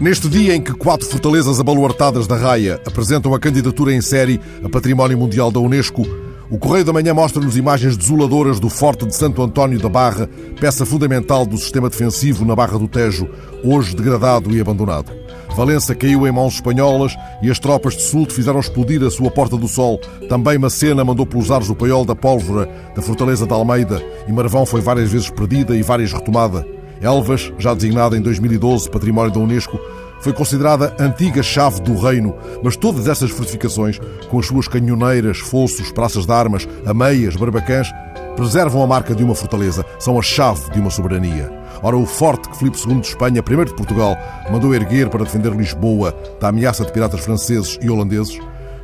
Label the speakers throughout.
Speaker 1: Neste dia em que quatro fortalezas abaluartadas da Raia apresentam a candidatura em série a Património Mundial da Unesco, o Correio da Manhã mostra-nos imagens desoladoras do Forte de Santo António da Barra, peça fundamental do sistema defensivo na Barra do Tejo, hoje degradado e abandonado. Valença caiu em mãos espanholas e as tropas de Sulto fizeram explodir a sua Porta do Sol. Também Macena mandou pelos ares o paiol da pólvora da Fortaleza de Almeida e Marvão foi várias vezes perdida e várias retomada. Elvas, já designada em 2012 Património da Unesco, foi considerada antiga chave do reino, mas todas essas fortificações, com as suas canhoneiras, fossos, praças de armas, ameias, barbacãs, preservam a marca de uma fortaleza, são a chave de uma soberania. Ora, o forte que Filipe II de Espanha, primeiro de Portugal, mandou erguer para defender Lisboa da ameaça de piratas franceses e holandeses,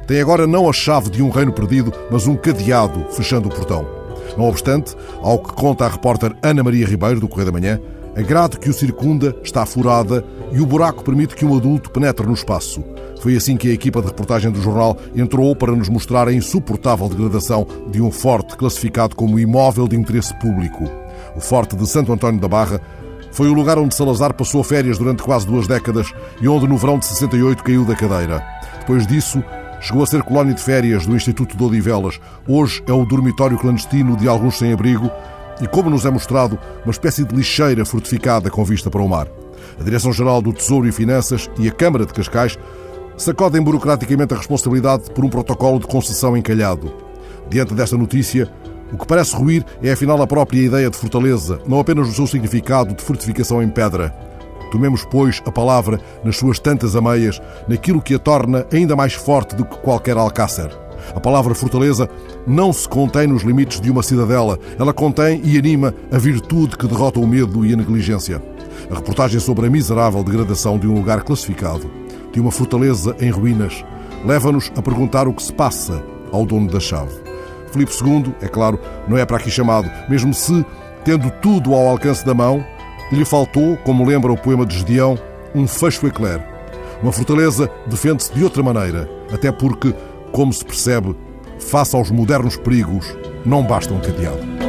Speaker 1: tem agora não a chave de um reino perdido, mas um cadeado fechando o portão. Não obstante, ao que conta a repórter Ana Maria Ribeiro, do Correio da Manhã, a grade que o circunda está furada e o buraco permite que um adulto penetre no espaço. Foi assim que a equipa de reportagem do jornal entrou para nos mostrar a insuportável degradação de um forte classificado como imóvel de interesse público. O Forte de Santo António da Barra foi o lugar onde Salazar passou férias durante quase duas décadas e onde no verão de 68 caiu da cadeira. Depois disso, chegou a ser colónia de férias do Instituto de Odivelas. Hoje é o dormitório clandestino de alguns sem-abrigo e, como nos é mostrado, uma espécie de lixeira fortificada com vista para o mar. A Direção-Geral do Tesouro e Finanças e a Câmara de Cascais sacodem burocraticamente a responsabilidade por um protocolo de concessão encalhado. Diante desta notícia, o que parece ruir é afinal a própria ideia de fortaleza, não apenas o seu significado de fortificação em pedra. Tomemos, pois, a palavra nas suas tantas ameias, naquilo que a torna ainda mais forte do que qualquer alcácer. A palavra fortaleza não se contém nos limites de uma cidadela. Ela contém e anima a virtude que derrota o medo e a negligência. A reportagem sobre a miserável degradação de um lugar classificado, de uma fortaleza em ruínas, leva-nos a perguntar o que se passa ao dono da chave. Filipe II, é claro, não é para aqui chamado, mesmo se, tendo tudo ao alcance da mão, lhe faltou, como lembra o poema de Gedeão, um fecho eclair. Uma fortaleza defende-se de outra maneira, até porque como se percebe, face aos modernos perigos, não basta um cadeado.